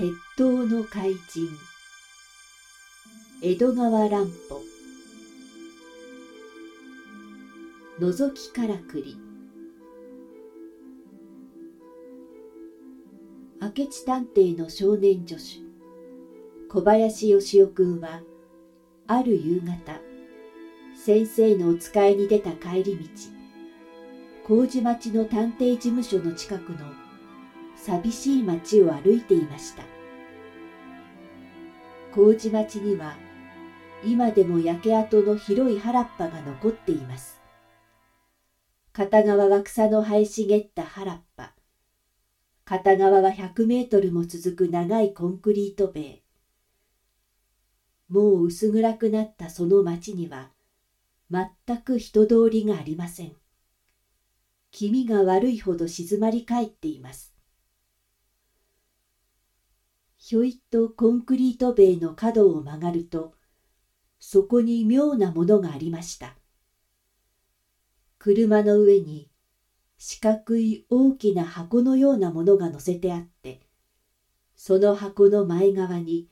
鉄塔の怪人。江戸川乱歩。覗きからくり。明智探偵の少年助手小林義雄君はある夕方先生のお使いに出た帰り道麹町の探偵事務所の近くの寂しい町を歩いていました。麹町には今でも焼け跡の広い原っぱが残っています。片側は草の生え茂った原っぱ。片側は100メートルも続く長いコンクリート塀。もう薄暗くなったその町には全く人通りがありません。気味が悪いほど静まり返っています。ひょいっとコンクリート塀の角を曲がるとそこに妙なものがありました。車の上に四角い大きな箱のようなものが乗せてあってその箱の前側に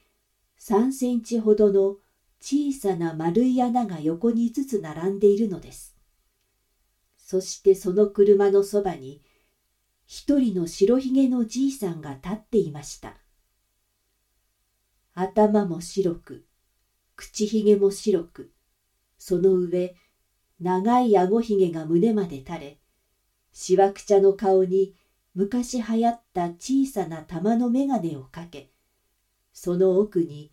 3センチほどの小さな丸い穴が横に5つ並んでいるのです。そしてその車のそばに一人の白ひげのじいさんが立っていました。頭も白く、口ひげも白く、その上、長いあごひげが胸まで垂れ、しわくちゃの顔に昔流行った小さな玉の眼鏡をかけ、その奥に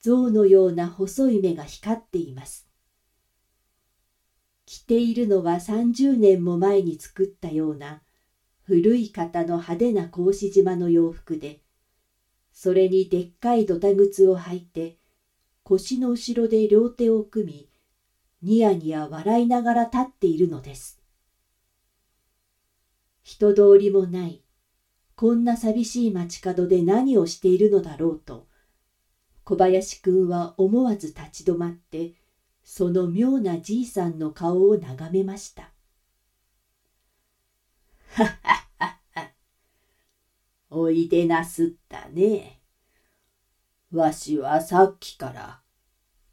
象のような細い目が光っています。着ているのは30年も前に作ったような古い型の派手な格子島の洋服で、それにでっかいドタ靴を履いて、腰の後ろで両手を組み、ニヤニヤ笑いながら立っているのです。人通りもない、こんな寂しい街角で何をしているのだろうと、小林くんは思わず立ち止まって、その妙なじいさんの顔を眺めました。はっはっおいでなすったね。わしはさっきから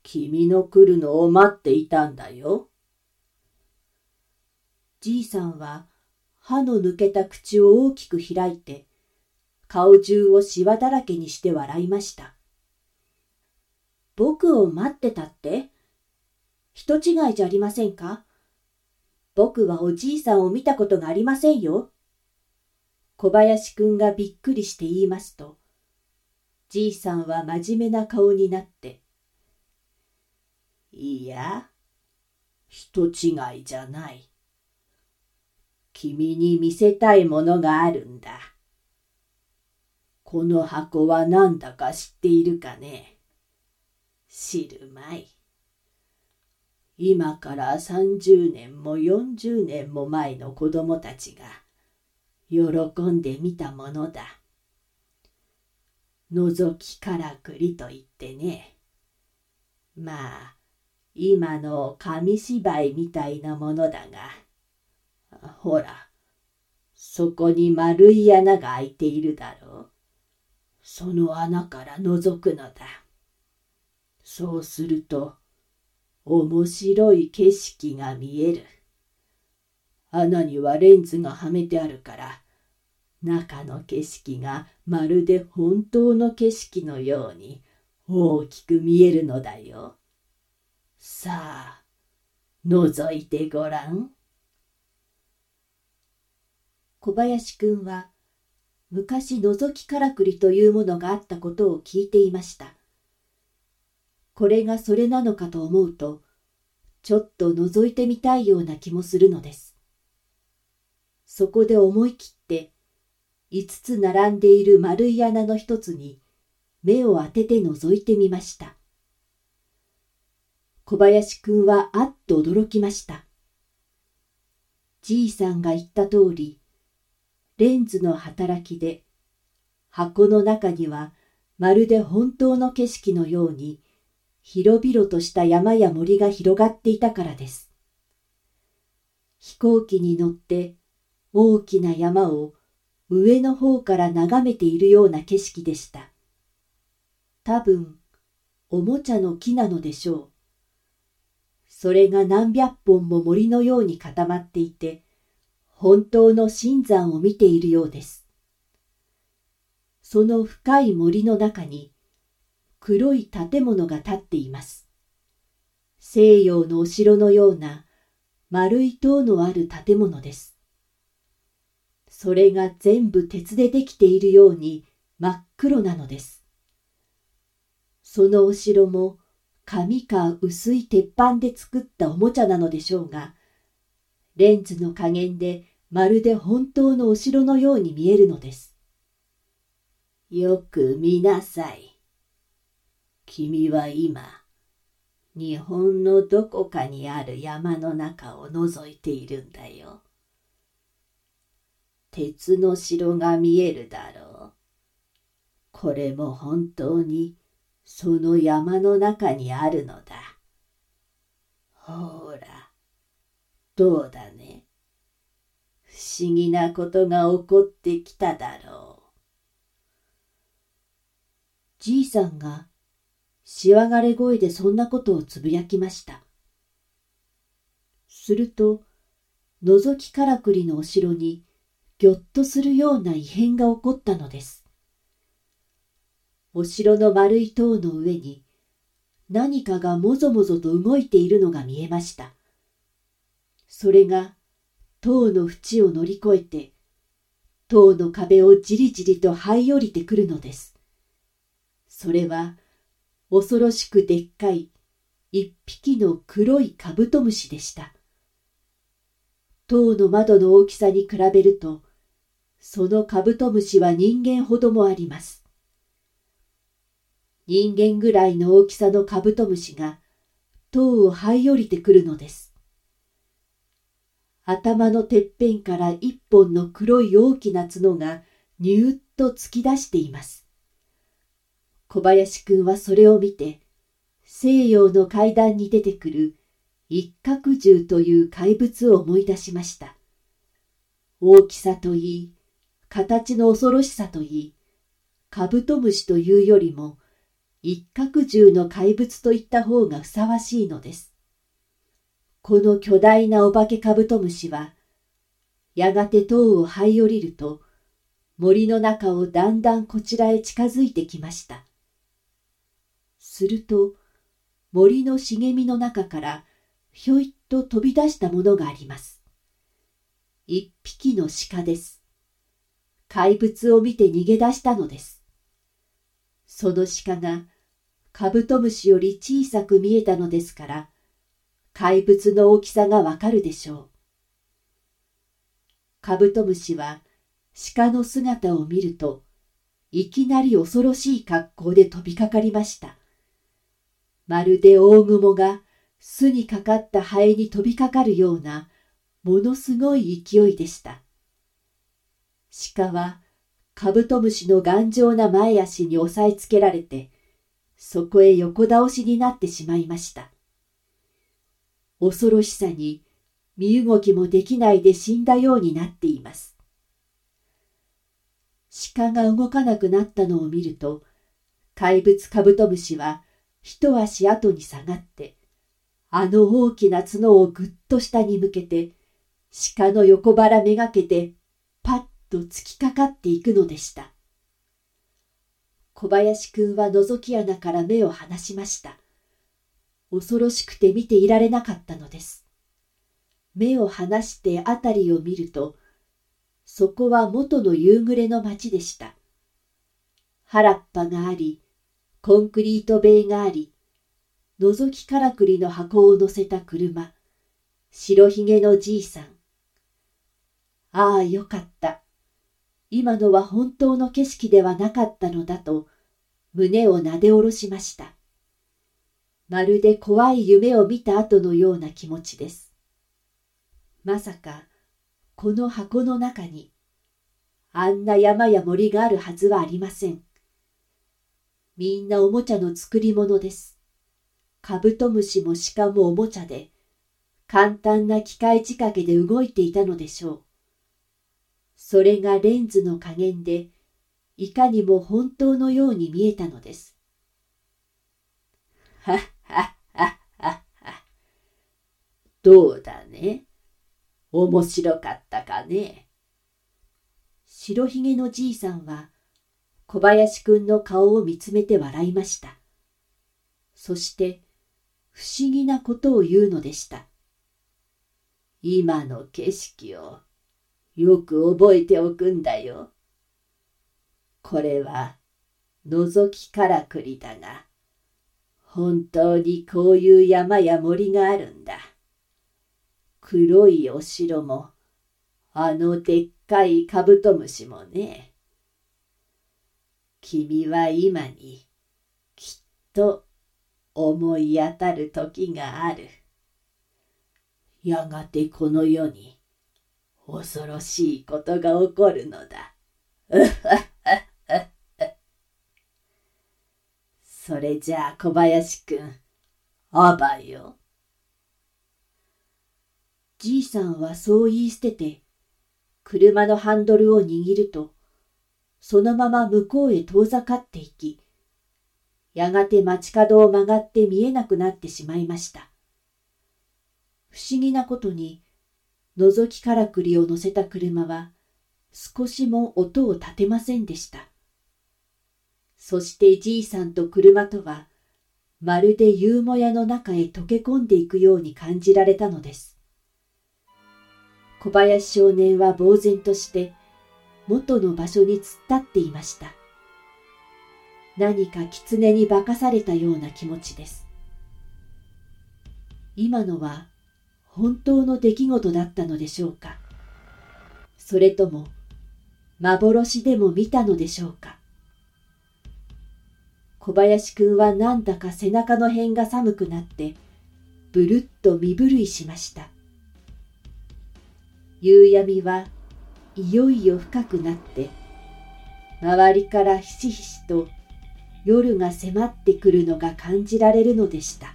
君の来るのを待っていたんだよ。じいさんは歯の抜けた口を大きく開いて顔中をしわだらけにして笑いました。僕を待ってたって？人違いじゃありませんか？僕はおじいさんを見たことがありませんよ。小林くんがびっくりして言いますと、じいさんは真面目な顔になって、いや、人違いじゃない。君に見せたいものがあるんだ。この箱は何だか知っているかね知るまい。今から30年も40年も前の子供たちが喜んでみたものだ。覗きからくりと言ってね。まあ、今の紙芝居みたいなものだが、ほら、そこに丸い穴が開いているだろう。その穴から覗くのだ。そうすると、面白い景色が見える。穴にはレンズがはめてあるから、中の景色がまるで本当の景色のように大きく見えるのだよ。さあ、覗いてごらん。小林くんは昔覗きからくりというものがあったことを聞いていました。これがそれなのかと思うと、ちょっと覗いてみたいような気もするのです。そこで思い切っ5つ並んでいる丸い穴の一つに目を当てて覗いてみました。小林くんはあっと驚きました。じいさんが言った通り、レンズの働きで箱の中にはまるで本当の景色のように広々とした山や森が広がっていたからです。飛行機に乗って大きな山を上の方から眺めているような景色でした。多分、おもちゃの木なのでしょう。それが何百本も森のように固まっていて、本当の新山を見ているようです。その深い森の中に黒い建物が建っています。西洋のお城のような丸い塔のある建物です。それが全部鉄でできているように真っ黒なのです。そのお城も紙か薄い鉄板で作ったおもちゃなのでしょうが、レンズの加減でまるで本当のお城のように見えるのです。よく見なさい。君は今、日本のどこかにある山の中を覗いているんだよ。鉄の城が見えるだろう。これも本当にその山の中にあるのだ。ほら、どうだね。不思議なことが起こってきただろう。じいさんがしわがれ声でそんなことをつぶやきました。すると、覗きからくりのお城にぎょっとするような異変が起こったのです。お城の丸い塔の上に何かがもぞもぞと動いているのが見えました。それが塔の縁を乗り越えて塔の壁をじりじりと這い降りてくるのです。それは恐ろしくでっかい一匹の黒いカブトムシでした。塔の窓の大きさに比べるとそのカブトムシは人間ほどもあります。人間ぐらいの大きさのカブトムシが塔を這い降りてくるのです。頭のてっぺんから一本の黒い大きな角がニューッと突き出しています。小林くんはそれを見て、西洋の階段に出てくる一角獣という怪物を思い出しました。大きさといい、形の恐ろしさといい、カブトムシというよりも一角獣の怪物といった方がふさわしいのです。この巨大なお化けカブトムシは、やがて塔を這い降りると、森の中をだんだんこちらへ近づいてきました。すると、森の茂みの中からひょいっと飛び出したものがあります。一匹の鹿です。怪物を見て逃げ出したのです。その鹿がカブトムシより小さく見えたのですから、怪物の大きさがわかるでしょう。カブトムシは鹿の姿を見ると、いきなり恐ろしい格好で飛びかかりました。まるで大雲が巣にかかったハエに飛びかかるような、ものすごい勢いでした。鹿はカブトムシの頑丈な前足に押さえつけられて、そこへ横倒しになってしまいました。恐ろしさに身動きもできないで死んだようになっています。鹿が動かなくなったのを見ると、怪物カブトムシは一足後に下がって、あの大きな角をぐっと下に向けて、鹿の横腹めがけてパッと突きかかっていくのでした。小林くんは覗き穴から目を離しました。恐ろしくて見ていられなかったのです。目を離して辺りを見ると、そこは元の夕暮れの町でした。原っぱがあり、コンクリート塀があり、覗きからくりの箱を乗せた車、白ひげのじいさん。ああ、よかった。今のは本当の景色ではなかったのだと胸をなで下ろしました。まるで怖い夢を見た後のような気持ちです。まさかこの箱の中にあんな山や森があるはずはありません。みんなおもちゃの作り物です。カブトムシも鹿もおもちゃで簡単な機械仕掛けで動いていたのでしょう。それがレンズの加減でいかにも本当のように見えたのです。はっはっはっはは。どうだね？面白かったかね？白ひげのじいさんは小林くんの顔を見つめて笑いました。そして不思議なことを言うのでした。今の景色をよく覚えておくんだよ。これは覗きからくりだが、本当にこういう山や森があるんだ。黒いお城も、あのでっかいカブトムシもね。君は今にきっと思い当たる時がある。やがてこの世に恐ろしいことが起こるのだ。それじゃあ小林くん、あばよ。じいさんはそう言い捨てて、車のハンドルを握ると、そのまま向こうへ遠ざかっていき、やがて街角を曲がって見えなくなってしまいました。不思議なことに、覗きからくりを乗せた車は少しも音を立てませんでした。そしてじいさんと車とはまるで夕もやの中へ溶け込んでいくように感じられたのです。小林少年は呆然として元の場所に突っ立っていました。何か狐に化かされたような気持ちです。今のは本当の出来事だったのでしょうか。それとも幻でも見たのでしょうか。小林くんはなんだか背中の辺が寒くなってぶるっと身震いしました。夕闇はいよいよ深くなって周りからひしひしと夜が迫ってくるのが感じられるのでした。